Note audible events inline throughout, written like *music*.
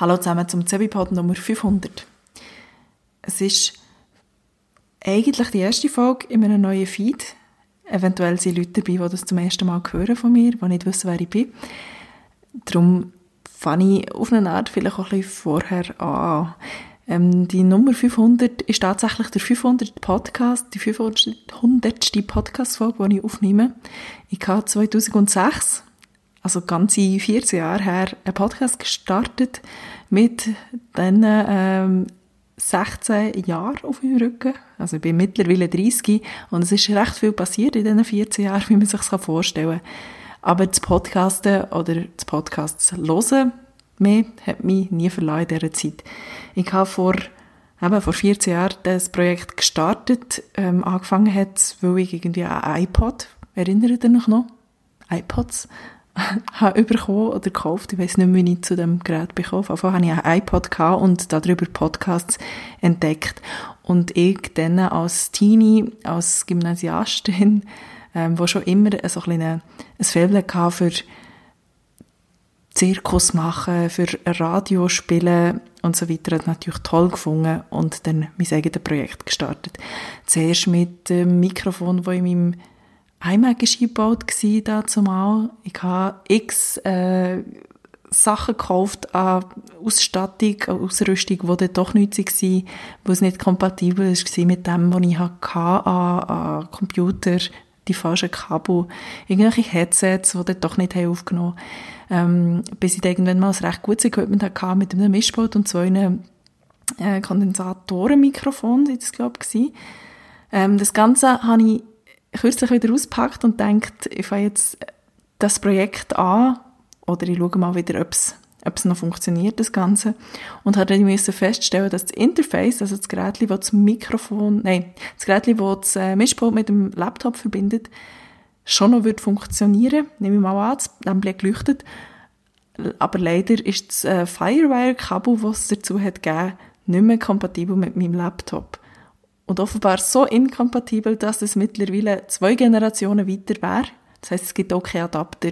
Hallo zusammen zum Zebipod Nummer 500. Es ist eigentlich die erste Folge in einem neuen Feed. Eventuell sind Leute dabei, die das zum ersten Mal hören von mir, die nicht wissen, wer ich bin. Darum fange ich auf eine Art vielleicht auch ein bisschen vorher an. Ähm, die Nummer 500 ist tatsächlich der 500. Podcast, die 500. Podcast-Folge, die ich aufnehme. Ich habe 2006 also ganze 14 Jahre her, einen Podcast gestartet mit diesen ähm, 16 Jahren auf meinem Rücken. Also ich bin mittlerweile 30 und es ist recht viel passiert in diesen 14 Jahren, wie man sich das vorstellen kann. Aber das Podcasten oder das Podcasts hören, mehr hat mich nie verloren in dieser Zeit. Ich habe vor, eben vor 14 Jahren das Projekt gestartet. Ähm, angefangen hat weil ich irgendwie ein iPod, erinnert ihr euch noch? iPods *laughs* habe bekommen oder gekauft. Ich weiß nicht mehr, wie ich zu dem Gerät bekommen habe. Auf hatte ich ein iPod und darüber Podcasts entdeckt. Und ich dann als Teenie, als Gymnasiastin, ähm, wo schon immer so ein, ein Faible hatte für Zirkus machen, für Radio spielen und so weiter, hat natürlich toll gefunden und dann mein eigenes Projekt gestartet. Zuerst mit dem Mikrofon, das in meinem war eingebaut da zumal. Ich habe x äh, Sachen gekauft an Ausstattung, an Ausrüstung, die dann doch nützlich war, wo es nicht kompatibel war mit dem, was ich hatte an, an Computer, die falschen Kabel, irgendwelche Headsets, die dann doch nicht aufgenommen haben. Ähm, bis ich dann irgendwann mal ein recht gutes Equipment hatte mit einem Mischpult und zwei äh, Kondensatorenmikrofon, das glaube ich. Ähm, das Ganze habe ich kürzlich wieder auspackt und denkt, ich fange jetzt das Projekt an oder ich schaue mal wieder, ob es noch funktioniert, das Ganze. Und habe dann müssen feststellen, dass das Interface, also das Gerät, das das Mikrofon, nein, das Gerät, das das äh, Mischpult mit dem Laptop verbindet, schon noch wird funktionieren. Nehme ich mal an, das Lämpchen geleuchtet. Aber leider ist das äh, Firewire-Kabel, das es dazu hat gegeben, nicht mehr kompatibel mit meinem Laptop und offenbar so inkompatibel, dass es mittlerweile zwei Generationen weiter wäre. Das heißt, es gibt auch keinen Adapter.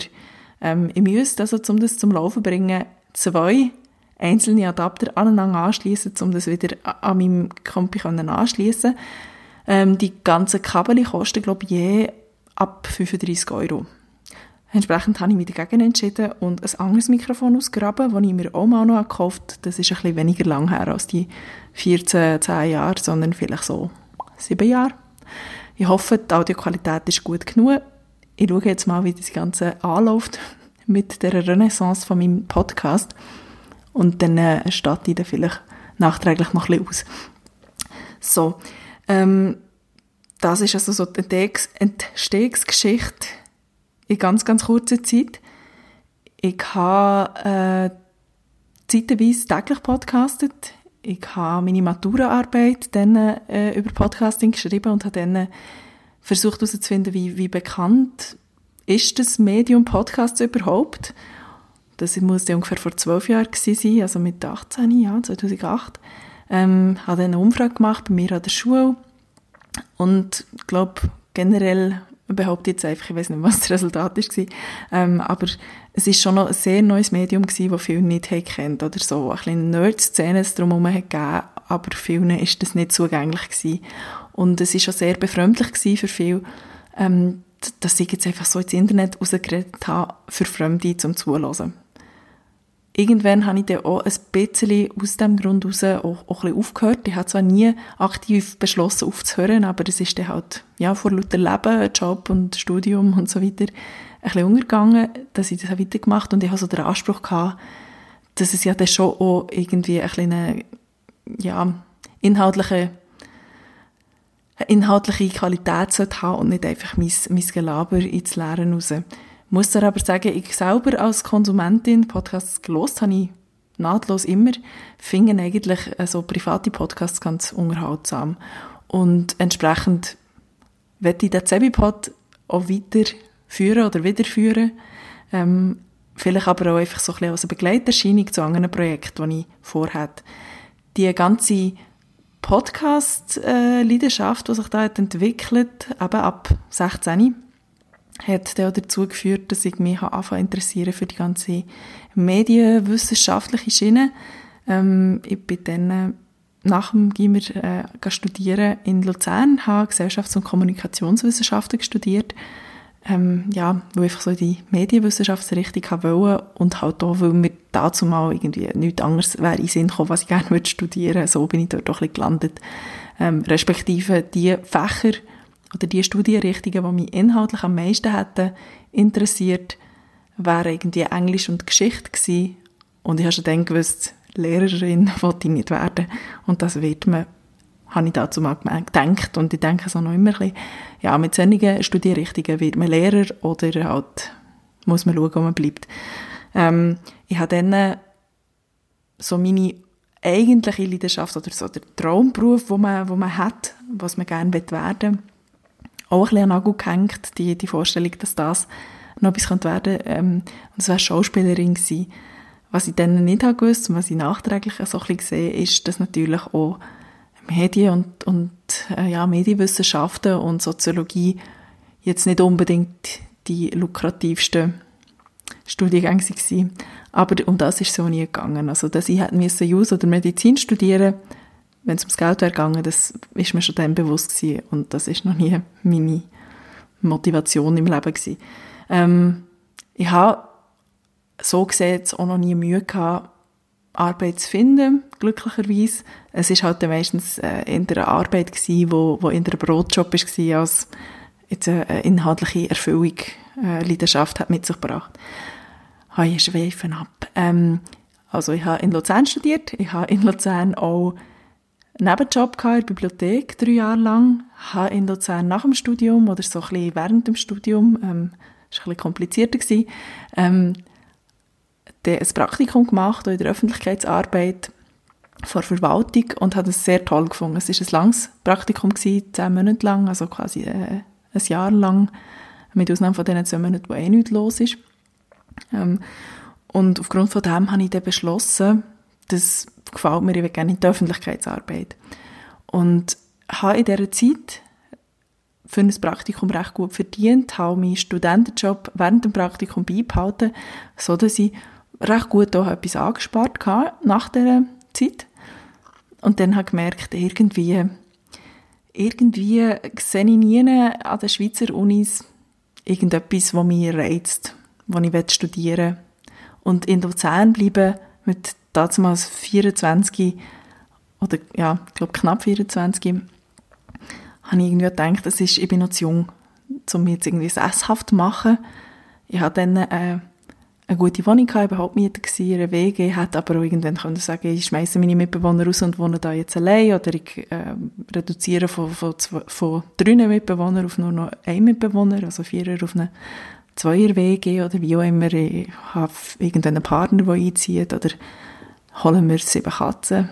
Ähm, ich müsste also, um das zum Laufen zu bringen, zwei einzelne Adapter aneinander anschließen, um das wieder an meinem Kompi anschließen. Ähm, die ganzen Kabel kosten, glaube ich, je ab 35 Euro. Entsprechend habe ich mich dagegen entschieden und ein anderes Mikrofon ausgraben, das ich mir auch mal noch gekauft habe. Das ist ein bisschen weniger lang her als die 14, 10 Jahre, sondern vielleicht so 7 Jahre. Ich hoffe, die Audioqualität ist gut genug. Ich schaue jetzt mal, wie das Ganze anläuft *laughs* mit der Renaissance von meinem Podcast und dann äh, starte ich dann vielleicht nachträglich noch ein bisschen aus. So, ähm, das ist also so die Entstehungsgeschichte in ganz, ganz kurzer Zeit. Ich habe äh, zeitweise täglich podcastet. Ich habe meine Maturaarbeit dann äh, über Podcasting geschrieben und habe dann versucht herauszufinden, wie, wie bekannt ist das Medium Podcast überhaupt. Das muss ja ungefähr vor zwölf Jahren sein, also mit 18 Jahren, 2008. Ähm, habe dann eine Umfrage gemacht bei mir an der Schule und glaube, generell behaupte jetzt einfach, ich weiß nicht, was das Resultat war, ähm, aber es ist schon noch ein sehr neues Medium das viele nicht kennt oder so. Ein bisschen Nerd-Szene drumherum hat gegeben, aber vielen ist das nicht zugänglich gewesen. Und es ist schon sehr befremdlich für viele, ähm, dass ich jetzt einfach so ins Internet rausgeredet habe, für Fremde zum Zuhören irgendwann habe ich dann auch ein bisschen aus dem Grund heraus auch, auch ein bisschen aufgehört. Ich habe zwar nie aktiv beschlossen aufzuhören, aber es ist dann halt, ja, vor lauter Leben, Job und Studium und so weiter, ein bisschen untergegangen, dass ich das weitergemacht habe und ich habe so den Anspruch gehabt, dass es ja dann schon auch irgendwie ein bisschen ja, inhaltliche inhaltliche Qualität sollte haben und nicht einfach mein, mein Gelaber ins Leeren raus muss dir aber sagen, ich selber als Konsumentin Podcasts gelost habe ich nahtlos immer, finde eigentlich äh, so private Podcasts ganz unterhaltsam. Und entsprechend werde ich den Zebipod auch weiterführen oder wiederführen. Ähm, vielleicht aber auch einfach so ein bisschen als eine Begleiterscheinung zu anderen Projekten, die ich vorhatte. Die ganze Podcast-Leidenschaft, die sich da entwickelt, eben ab 16 hat dann auch dazu geführt, dass ich mich anfangen interessieren für die ganze medienwissenschaftliche Schiene. Ähm, ich bin dann nach dem Gimmer äh, studieren in Luzern, habe Gesellschafts- und Kommunikationswissenschaften studiert, ähm, ja, wo ich einfach so die Medienwissenschaftsrichtung wollte und halt auch, weil mir dazu mal irgendwie nichts anderes wäre in Sinn gekommen, was ich gerne würde studieren so bin ich dort auch ein bisschen gelandet. Ähm, respektive die Fächer oder die Studienrichtungen, die mich inhaltlich am meisten hätten interessiert, wären irgendwie Englisch und Geschichte gewesen. Und ich habe schon dann gewusst, Lehrerin *laughs* wollte ich nicht werden. Und das wird man, habe ich dazu mal gedacht. Und ich denke so noch immer ein bisschen, ja, mit solchen Studienrichtungen wird man Lehrer oder halt muss man schauen, wo man bleibt. Ähm, ich habe dann so meine eigentliche Leidenschaft oder so der Traumberuf, wo man, wo man hat, was man gerne werden will, auch ein bisschen an Nagel gehängt, die, die Vorstellung, dass das noch etwas werden könnte. Ähm, und das wäre Schauspielerin gewesen. Was ich dann nicht habe gewusst und was ich nachträglich so ein bisschen sehe, ist, dass natürlich auch Medien und, und äh, ja, Medienwissenschaften und Soziologie jetzt nicht unbedingt die lukrativsten Studiengänge waren. Aber um das ist es so nie gegangen. Also, dass ich hätte müssen Jus oder Medizin studieren wenn es ums Geld wäre gegangen, das ist mir schon dann bewusst gewesen. Und das ist noch nie meine Motivation im Leben gewesen. Ähm, ich habe so gesehen auch noch nie Mühe gehabt, Arbeit zu finden, glücklicherweise. Es ist halt meistens äh, in der Arbeit gewesen, wo, wo in der Brotjob war, als jetzt eine inhaltliche Erfüllung, äh, Leidenschaft hat mit sich gebracht. Ich schweifen ab. Ähm, also ich habe in Luzern studiert, ich habe in Luzern auch Nebenjob in der Bibliothek, drei Jahre lang, habe in Luzern nach dem Studium oder so ein bisschen während dem Studium, ähm, das war ein bisschen komplizierter, gewesen, ähm, ein Praktikum gemacht in der Öffentlichkeitsarbeit vor Verwaltung und habe es sehr toll gefunden. Es war ein langes Praktikum, gewesen, zehn Monate lang, also quasi äh, ein Jahr lang, mit Ausnahme von den zwei Monaten, wo eh nichts los ist. Ähm, und aufgrund von dem habe ich dann beschlossen, das gefällt mir, ich will gerne in die Öffentlichkeitsarbeit. Und habe in dieser Zeit für ein Praktikum recht gut verdient, habe meinen Studentenjob während dem Praktikum beibehalten, so dass ich recht gut auch etwas angespart hatte nach dieser Zeit. Und dann habe ich gemerkt, irgendwie, irgendwie sehe ich nie an den Schweizer Unis irgendetwas, was mich reizt, was ich studieren will. Und in Luzern bleiben mit damals 24 oder ja, ich glaube knapp 24, habe ich irgendwie gedacht, das ist, ich bin noch zu jung, um jetzt irgendwie sesshaft zu machen. Ich hatte dann äh, eine gute Wohnung, gehabt, überhaupt Mieter gewesen, eine WG, hätte aber auch irgendwann können sagen, ich schmeiße meine Mitbewohner raus und wohne da jetzt allein oder ich äh, reduziere von, von, zwei, von drei Mitbewohnern auf nur noch einen Mitbewohner, also vierer auf eine Zweier-WG oder wie auch immer. Ich habe irgendeinen Partner, der einzieht oder holen wir sieben Katzen.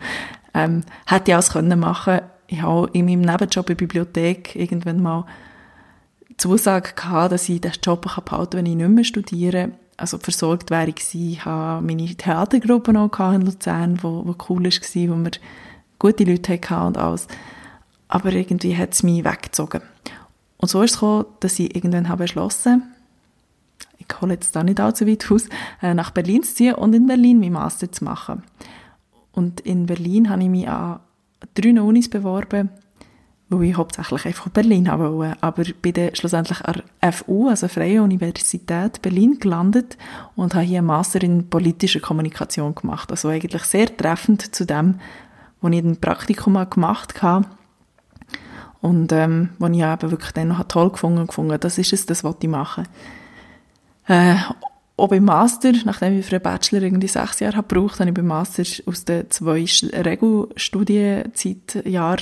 *laughs* ähm, hätte ich alles können machen Ich habe in meinem Nebenjob in der Bibliothek irgendwann mal Zusage gehabt, dass ich diesen Job behalten kann, wenn ich nicht mehr studiere. Also versorgt wäre ich gewesen. Ich hatte meine Theatergruppe noch in Luzern, wo, wo cool war, wo wir gute Leute hatten und alles. Aber irgendwie hat es mich weggezogen. Und so ist es gekommen, dass ich irgendwann habe beschlossen ich hole jetzt da nicht allzu weit aus, äh, nach Berlin zu ziehen und in Berlin mein Master zu machen. Und in Berlin habe ich mich an drei Unis beworben, wo ich hauptsächlich einfach Berlin haben wollte. Aber bin dann schlussendlich an der FU, also Freie Universität Berlin, gelandet und habe hier einen Master in politischer Kommunikation gemacht. Also eigentlich sehr treffend zu dem, was ich ein Praktikum gemacht habe. Und ähm, was ich eben wirklich dann noch toll gefunden habe, das ist es, das wollte ich machen. Äh, auch beim Master, nachdem ich für einen Bachelor irgendwie sechs Jahre habe gebraucht, habe ich beim Master aus den zwei Regelstudienzeitjahr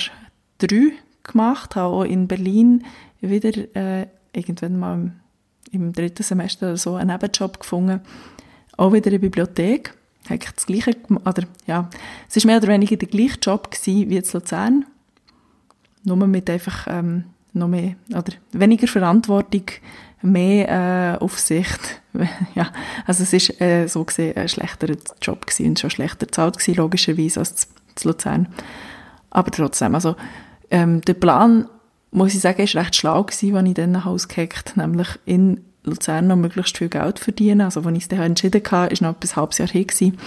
drei gemacht, habe auch in Berlin wieder äh, irgendwann mal im, im, dritten Semester oder so einen Nebenjob gefunden, auch wieder in der Bibliothek. Eigentlich das gleiche, oder ja, es war mehr oder weniger der gleiche Job gewesen wie in Luzern, nur mit einfach ähm, noch mehr, oder weniger Verantwortung, mehr äh, Aufsicht. *laughs* ja, also es ist äh, so gesehen ein schlechterer Job gewesen und schon schlechter bezahlt gewesen, logischerweise, als zu Luzern. Aber trotzdem, also ähm, der Plan muss ich sagen, ist recht schlau gewesen, als ich dann ausgehackt nämlich in Luzern noch möglichst viel Geld verdienen. Also, als ich es dann entschieden hatte, ist noch etwas halbes Jahr her gewesen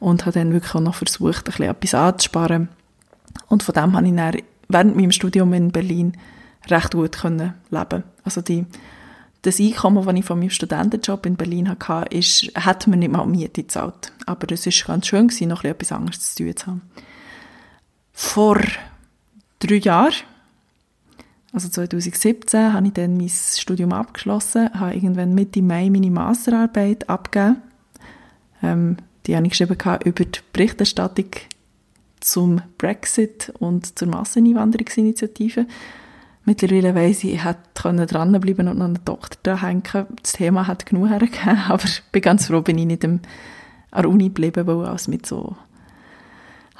und habe dann wirklich auch noch versucht, ein bisschen etwas anzusparen. Und von dem habe ich dann während meinem Studium in Berlin recht gut können leben. Also die, das Einkommen, das ich von meinem Studentenjob in Berlin hatte, ist, hat mir nicht mal Miete gezahlt. Aber es ist ganz schön gewesen, noch etwas anderes zu tun zu haben. Vor drei Jahren, also 2017, habe ich dann mein Studium abgeschlossen, habe irgendwann Mitte Mai meine Masterarbeit abgegeben. Ähm, die habe ich geschrieben über die Berichterstattung zum Brexit und zur Masseneinwanderungsinitiative. Mittlerweile weiss ich, ich hätte dranbleiben und noch einen Doktor da hängen Das Thema hat genug hergegeben, *laughs* aber ich bin ganz froh, bin ich nicht an der Uni geblieben, weil auch mit so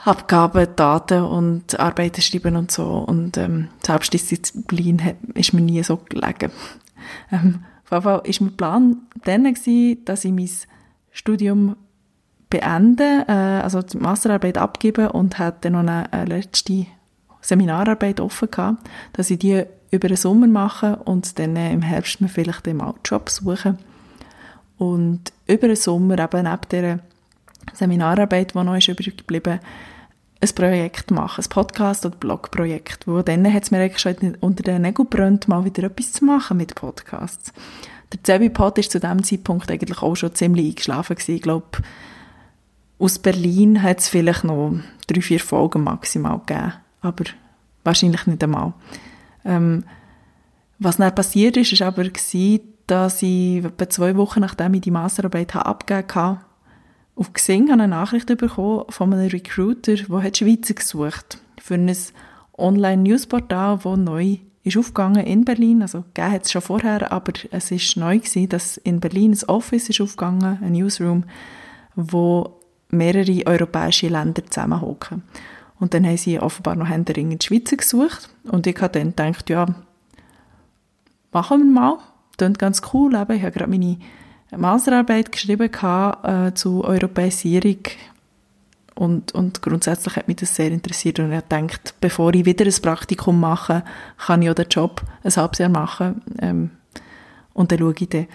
Abgaben, Daten und Arbeiten schreiben und so und ähm, Selbstdisziplin ist mir nie so gelegen. *laughs* Ähm, auf jeden Fall war mein Plan dann, dass ich mein Studium beende, äh, also die Masterarbeit abgeben und hatte dann noch eine, eine letzte Seminararbeit offen gehabt, dass ich die über den Sommer mache und dann äh, im Herbst mir vielleicht einen Job suche. Und über den Sommer, eben neben dieser Seminararbeit, die noch ist übrig geblieben, ein Projekt machen, ein Podcast- oder Blogprojekt, wo dann hat es mir eigentlich schon unter den Nägeln brennt, mal wieder etwas zu machen mit Podcasts. Der Zebi-Pod ist zu dem Zeitpunkt eigentlich auch schon ziemlich eingeschlafen gewesen. Ich glaube, aus Berlin hat es vielleicht noch drei, vier Folgen maximal gegeben, aber wahrscheinlich nicht einmal. Ähm, was dann passiert ist, ist aber dass ich etwa zwei Wochen nachdem ich die Masterarbeit abgegeben habe, auf Xing eine Nachricht bekommen von einem Recruiter, der hat Schweizer gesucht für ein Online-Newsportal, das neu ist aufgegangen in Berlin. Also gegeben hat es schon vorher, aber es ist neu gewesen, dass in Berlin ein Office ist aufgegangen, ein Newsroom, wo mehrere europäische Länder zusammenhocken. Und dann haben sie offenbar noch Händering in die Schweiz gesucht. Und ich habe dann gedacht, ja, machen wir mal. Klingt ganz cool. Eben. Ich habe gerade meine Masterarbeit geschrieben äh, zu Europäisierung. Und, und grundsätzlich hat mich das sehr interessiert. Und ich habe gedacht, bevor ich wieder ein Praktikum mache, kann ich auch den Job ein halbes Jahr machen. Ähm, und dann schaue ich dann.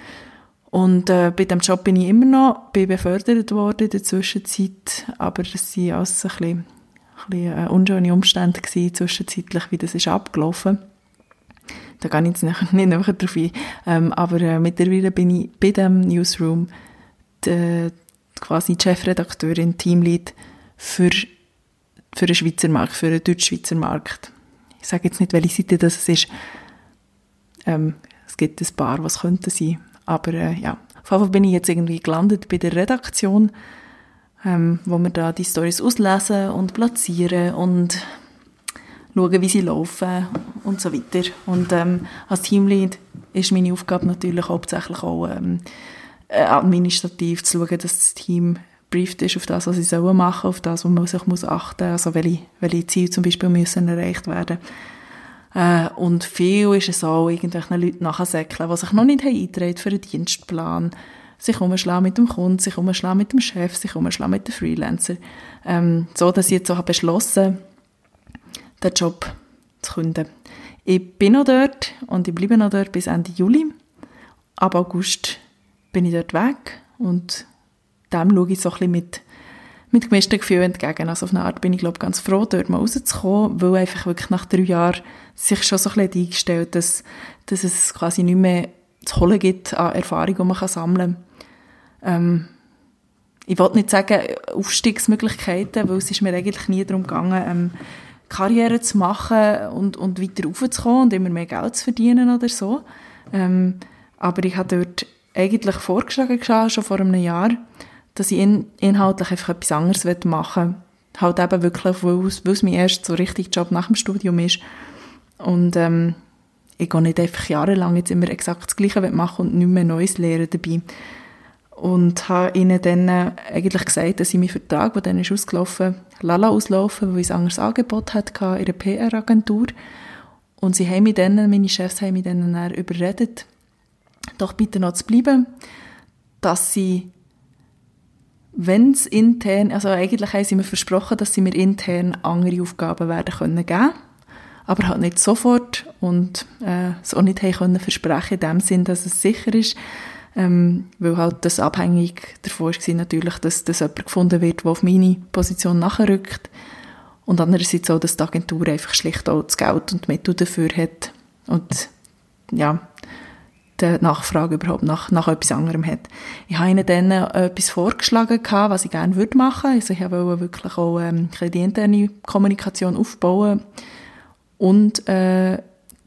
Und äh, bei dem Job bin ich immer noch bin befördert worden in der Zwischenzeit, aber es waren alles ein bisschen, bisschen äh, unschöne Umstände gewesen, zwischenzeitlich, wie das ist abgelaufen. Da gehe ich jetzt nicht, *laughs* nicht nachher drauf ein. Ähm, aber äh, mittlerweile bin ich bei dem Newsroom die, quasi Chefredakteurin, Teamlead für, für den Schweizer Markt, für den deutsch-schweizer Markt. Ich sage jetzt nicht, welche Seite das ist. Ähm, es gibt ein paar, was könnte sein. Aber äh, ja, auf jeden Fall bin ich jetzt irgendwie gelandet bei der Redaktion, ähm, wo wir da die Stories auslesen und platzieren und schauen, wie sie laufen und so weiter. Und ähm, als Teamlead ist meine Aufgabe natürlich hauptsächlich auch ähm, äh, administrativ zu schauen, dass das Team brieft ist auf das, was sie sollen machen, auf das, wo man sich muss achten muss, also welche, welche Ziele zum Beispiel müssen erreicht werden äh, und viel ist es auch irgendwelchen Leuten nachsäckeln, die sich noch nicht eingetragen für einen Dienstplan, sich umschlagen mit dem Kunden, sich umschlagen mit dem Chef, sich umschlagen mit den Freelancer. Ähm, so, dass ich jetzt auch beschlossen den Job zu künden. Ich bin noch dort und ich bleibe noch dort bis Ende Juli. Ab August bin ich dort weg und dem schaue ich so ein bisschen mit mit gemischten Gefühlen entgegen. Also auf eine Art bin ich, glaube ganz froh, dort mal rauszukommen, weil einfach wirklich nach drei Jahren sich schon so ein bisschen eingestellt, dass, dass es quasi nicht mehr zu holen gibt an Erfahrung, die man sammeln kann. Ähm, ich wollte nicht sagen Aufstiegsmöglichkeiten, weil es ist mir eigentlich nie darum gegangen, ähm, Karriere zu machen und, und weiter raufzukommen und immer mehr Geld zu verdienen oder so. Ähm, aber ich habe dort eigentlich vorgeschlagen, schon vor einem Jahr, dass ich in, inhaltlich einfach etwas anderes machen will. Halt eben wirklich, weil es, weil es mein erster so richtig Job nach dem Studium ist. Und ähm, ich gehe nicht einfach jahrelang jetzt immer exakt das Gleiche machen und nicht mehr Neues lernen dabei. Und habe ihnen dann äh, eigentlich gesagt, dass ich meinen Vertrag, der dann ist ausgelaufen, lala auslaufen, weil ich ein anderes Angebot hatte in einer PR-Agentur. Und sie haben mich dann, meine Chefs haben mich dann, dann überredet, doch bitte noch zu bleiben, dass sie wenn es intern, also eigentlich haben sie mir versprochen, dass sie mir intern andere Aufgaben werden können geben. Aber halt nicht sofort und äh, es auch nicht können versprechen in dem Sinn, dass es sicher ist, ähm, weil halt das abhängig davon war natürlich, dass das jemand gefunden wird, der auf meine Position nachrückt und andererseits auch, dass die Agentur einfach schlicht auch das Geld und die Mittel dafür hat und ja, die Nachfrage überhaupt nach, nach etwas anderem hat. Ich habe ihnen dann etwas vorgeschlagen, gehabt, was ich gerne würde machen. Also ich wollte wirklich auch ähm, die interne Kommunikation aufbauen und äh,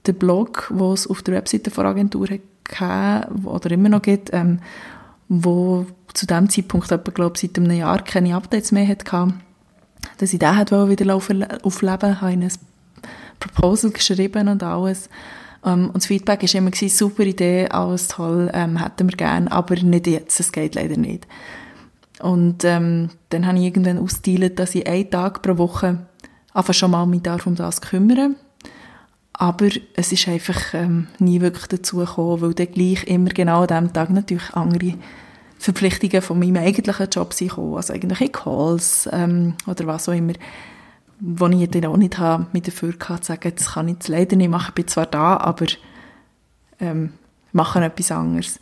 der Blog, wo es auf der Webseite der Agentur hatte, oder immer noch gibt, ähm, wo zu dem Zeitpunkt etwa, glaube seit einem Jahr keine Updates mehr hatte, dass ich den wieder aufleben habe ich ein Proposal geschrieben und alles. Ähm, und das Feedback war immer, super Idee, alles toll, ähm, hätten wir gerne, aber nicht jetzt, es geht leider nicht. Und ähm, dann habe ich irgendwann ausgeteilt, dass ich einen Tag pro Woche einfach schon mal mich darf um das kümmern. Aber es ist einfach ähm, nie wirklich dazu gekommen, weil dann gleich immer genau an diesem Tag natürlich andere Verpflichtungen von meinem eigentlichen Job sind gekommen. Also irgendwelche Calls ähm, oder was auch immer wo ich dann auch nicht habe, mit dafür gehabt, zu sagen, das kann ich jetzt leider nicht machen, ich bin zwar da, aber ähm, mache etwas anderes.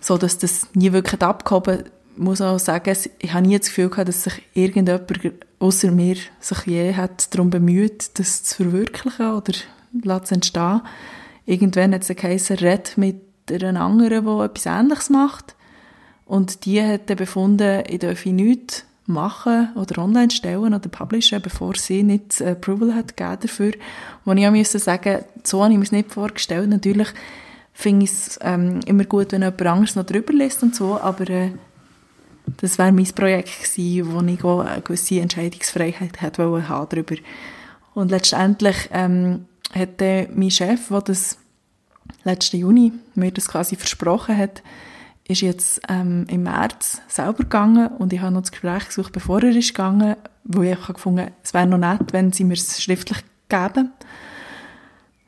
So, dass das nie wirklich abgehoben muss auch sagen, ich habe nie das Gefühl gehabt, dass sich irgendjemand außer mir sich je hat darum bemüht, das zu verwirklichen oder zu entstehen. Irgendwann hat es geheißen, red mit einer anderen, die etwas Ähnliches macht. Und die hat dann befunden, ich dürfe nichts machen oder online stellen oder publishen, bevor sie nicht das Approval hat gegeben dafür. Wo ich müssen sagen, so habe ich mir es nicht vorgestellt. Natürlich finde ich es ähm, immer gut, wenn jemand anderes noch drüber liest und so, aber äh, das wäre mein Projekt gewesen, wo ich auch eine gewisse Entscheidungsfreiheit hätte haben darüber. Und letztendlich ähm, hat mein Chef, der das letzten Juni mir das quasi versprochen hat, ist jetzt ähm, im März selber gegangen und ich habe noch das Gespräch gesucht, bevor er ist gegangen, wo ich habe gefunden, es wäre noch nett, wenn sie mir es schriftlich geben.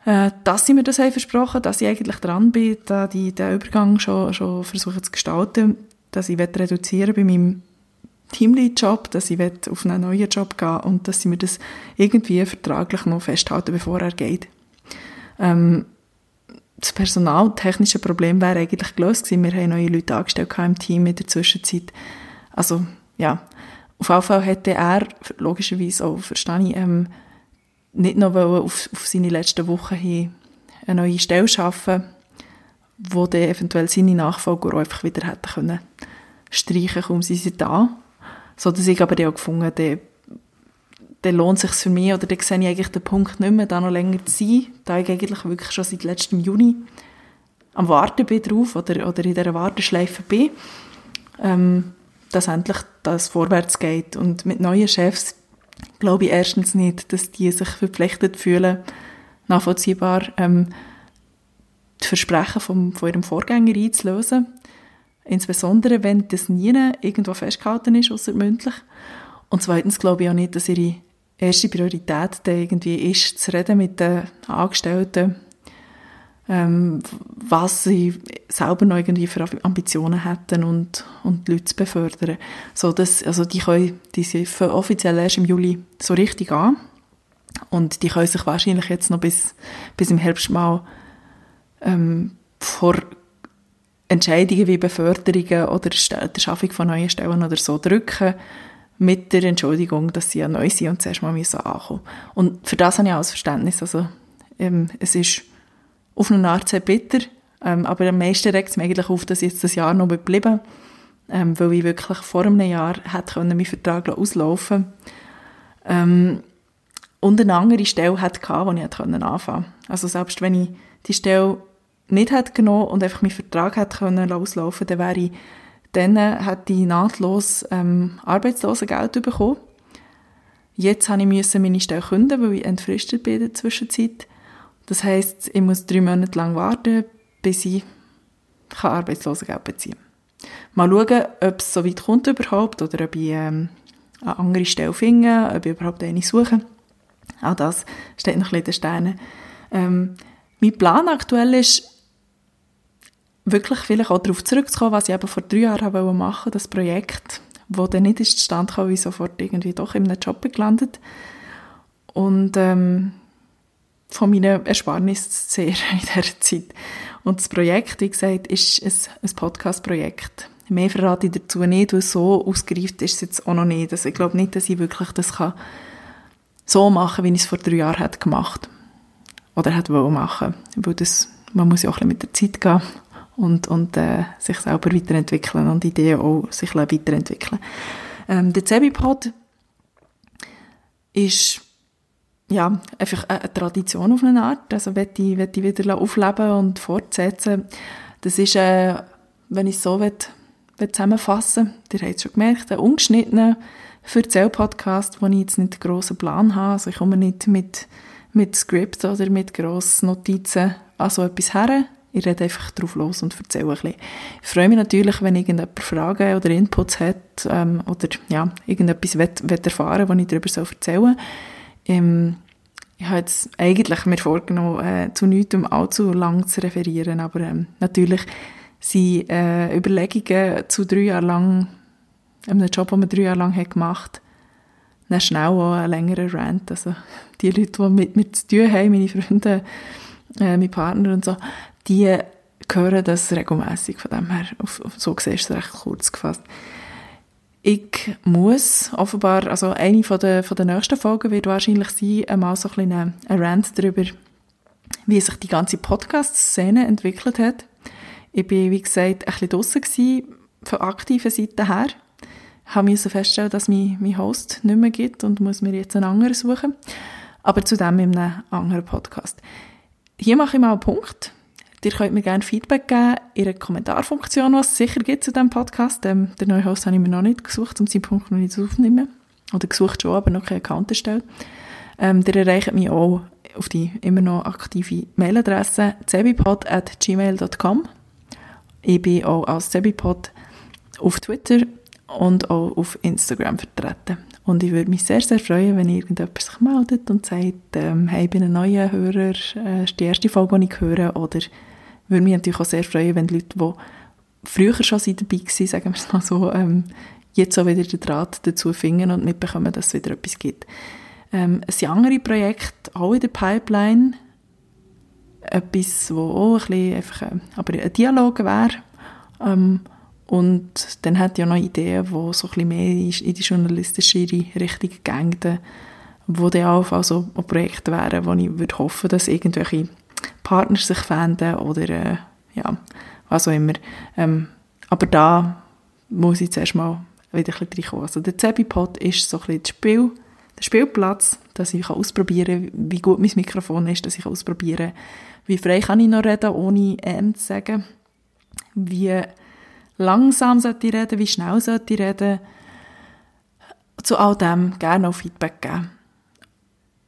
Äh, dass sie mir das haben versprochen, dass ich eigentlich dran bin, da die den Übergang schon, schon versuchen zu gestalten, dass ich reduzieren bei meinem Teamlead-Job, dass ich auf einen neuen Job gehen und dass sie mir das irgendwie vertraglich noch festhalten, bevor er geht. Ähm, das personaltechnische Problem wäre eigentlich gelöst gewesen. Wir haben neue Leute angestellt im Team in der Zwischenzeit. Also, ja. Auf jeden Fall hätte er, logischerweise auch, verstehe ich, ähm, nicht noch auf, auf seine letzten Wochen hin eine neue Stelle schaffen, wo dann eventuell seine Nachfolger auch einfach wieder hätten können streichen, kaum sie sind da. So dass ich aber auch gefunden, dann dann lohnt es sich für mich, oder dann sehe ich eigentlich den Punkt nicht mehr, da noch länger zu sein, da ich eigentlich wirklich schon seit letztem Juni am Warten bin drauf, oder, oder in dieser Warteschleife bin, ähm, dass endlich das vorwärts geht. Und mit neuen Chefs glaube ich erstens nicht, dass die sich verpflichtet fühlen, nachvollziehbar ähm, die Versprechen vom, von ihrem Vorgänger einzulösen. Insbesondere, wenn das nie irgendwo festgehalten ist, außer mündlich. Und zweitens glaube ich auch nicht, dass ihre erste Priorität dann irgendwie ist, zu reden mit den Angestellten, ähm, was sie selber noch irgendwie für Ambitionen hätten und, und die Leute zu befördern. So, dass, also die können, die offiziell erst im Juli so richtig an und die können sich wahrscheinlich jetzt noch bis, bis im Herbst mal ähm, vor Entscheidungen wie Beförderungen oder der Schaffung von neuen Stellen oder so drücken mit der Entschuldigung, dass sie ja neu sind und zuerst mal müssen ankommen Und für das habe ich auch das Verständnis. Also, ähm, es ist auf eine Art sehr bitter, ähm, aber am meisten regt es mir eigentlich auf, dass ich jetzt das Jahr noch geblieben ähm, weil ich wirklich vor einem Jahr hätte können, meinen Vertrag auslaufen ähm, und eine andere Stelle hatte, wo ich hätte anfangen konnte. Also selbst wenn ich die Stelle nicht hätte genommen und einfach meinen Vertrag hätte können auslaufen, dann wäre ich dann hat die nahtlos ähm, Arbeitslosengeld bekommen. Jetzt habe ich meine Stelle künden, weil ich entfristet bin in der Zwischenzeit. Das heisst, ich muss drei Monate lang warten, bis ich Arbeitslosengeld beziehen. Mal schauen, ob es so weit kommt überhaupt oder ob ich ähm, eine andere Stelle finde, ob ich überhaupt eine suche. Auch das steht noch ein bisschen in den Sternen. Ähm, mein Plan aktuell ist, wirklich vielleicht auch darauf zurückzukommen, was ich eben vor drei Jahren machen wollte, das Projekt, wo dann nicht ist zustande kam, wie sofort irgendwie doch in einem Job gelandet. Und ähm, von meinen Ersparnissen sehr *laughs* in dieser Zeit. Und das Projekt, wie gesagt, ist ein, ein Podcast-Projekt. Mehr verrate ich dazu nicht, weil so ausgereift ist es jetzt auch noch nicht. Also ich glaube nicht, dass ich wirklich das kann so machen, wie ich es vor drei Jahren hätte gemacht oder wollen machen. Weil das, man muss ja auch ein bisschen mit der Zeit gehen und, und äh, sich selber weiterentwickeln und Ideen auch sich weiterentwickeln. Ähm, der Zebipod ist ja, einfach eine Tradition auf eine Art. Also möchte ich, möchte ich wieder aufleben und fortsetzen. Das ist, äh, wenn ich es so will, will zusammenfassen will, ihr habt es schon gemerkt, ein ungeschnittener Erzähl-Podcast, wo ich jetzt nicht einen grossen Plan habe. Also ich komme nicht mit, mit Skript oder mit grossen Notizen an so etwas her. Ich rede einfach drauf los und erzähle ein bisschen. Ich freue mich natürlich, wenn irgendjemand Fragen oder Inputs hat ähm, oder ja, irgendetwas will, will erfahren will, was ich darüber erzählen soll. Ähm, ich habe jetzt eigentlich mir vorgenommen, äh, zu nichts um allzu lang zu referieren, aber ähm, natürlich sind äh, Überlegungen zu drei Jahren lang, einem Job, den man drei Jahre lang hat gemacht dann schnell auch ein längerer Rant. Also die Leute, die mit mir zu tun haben, meine Freunde, äh, meine Partner und so, die hören das regelmäßig. Von dem her, auf, auf, so gesehen ist es recht kurz gefasst. Ich muss offenbar, also eine von der, von der nächsten Folgen wird wahrscheinlich sein, einmal so ein, ein, ein Rant darüber, wie sich die ganze Podcast-Szene entwickelt hat. Ich bin, wie gesagt, ein bisschen draussen gewesen, von aktiver Seite her. Ich musste feststellen, dass mein, mein Host nicht mehr gibt und muss mir jetzt einen anderen suchen. Aber zu dem in einem anderen Podcast. Hier mache ich mal einen Punkt. Ihr könnt mir gerne Feedback geben in der Kommentarfunktion, was es sicher gibt zu diesem Podcast. Ähm, den neuen Host habe ich mir noch nicht gesucht, zum Zeitpunkt noch nicht zu aufnehmen. Oder gesucht schon, aber noch keinen Account erstellt. Ähm, ihr erreicht mich auch auf die immer noch aktive Mailadresse zebipod.gmail.com. Ich bin auch als Zebipod auf Twitter und auch auf Instagram vertreten. Und ich würde mich sehr, sehr freuen, wenn irgendjemand sich meldet und sagt, ähm, hey, ich bin ein neuer Hörer, äh, ist die erste Folge, die ich höre, oder würde mich natürlich auch sehr freuen, wenn die Leute, die früher schon dabei waren, sagen wir es mal so, ähm, jetzt auch wieder den Draht dazu finden und mitbekommen, dass es wieder etwas gibt. Ähm, es sind andere Projekte auch in der Pipeline. Etwas, wo auch ein bisschen einfach, äh, aber ein Dialog wäre. Ähm, und dann hat ja noch Ideen, die so ein bisschen mehr in die journalistische Richtung gehen, wo dann auch also Projekte wären, wo ich würde hoffen, dass irgendwelche Partner sich fänden oder äh, ja, was auch immer. Ähm, aber da muss ich zuerst mal wieder ein bisschen reinkommen. Also der Zebipod ist so ein bisschen das Spiel, der Spielplatz, dass ich ausprobieren kann, wie gut mein Mikrofon ist, dass ich ausprobieren kann, wie frei kann ich noch reden, ohne «ähm» zu sagen, wie langsam sollte ich reden, wie schnell sollte ich reden. Zu all dem gerne auch Feedback geben.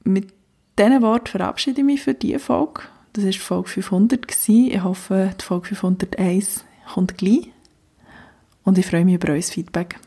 Mit diesen Worten verabschiede ich mich für diese Folge. Das war Folge 500. Gewesen. Ich hoffe, die Folge 501 kommt gleich. Und ich freue mich über euer Feedback.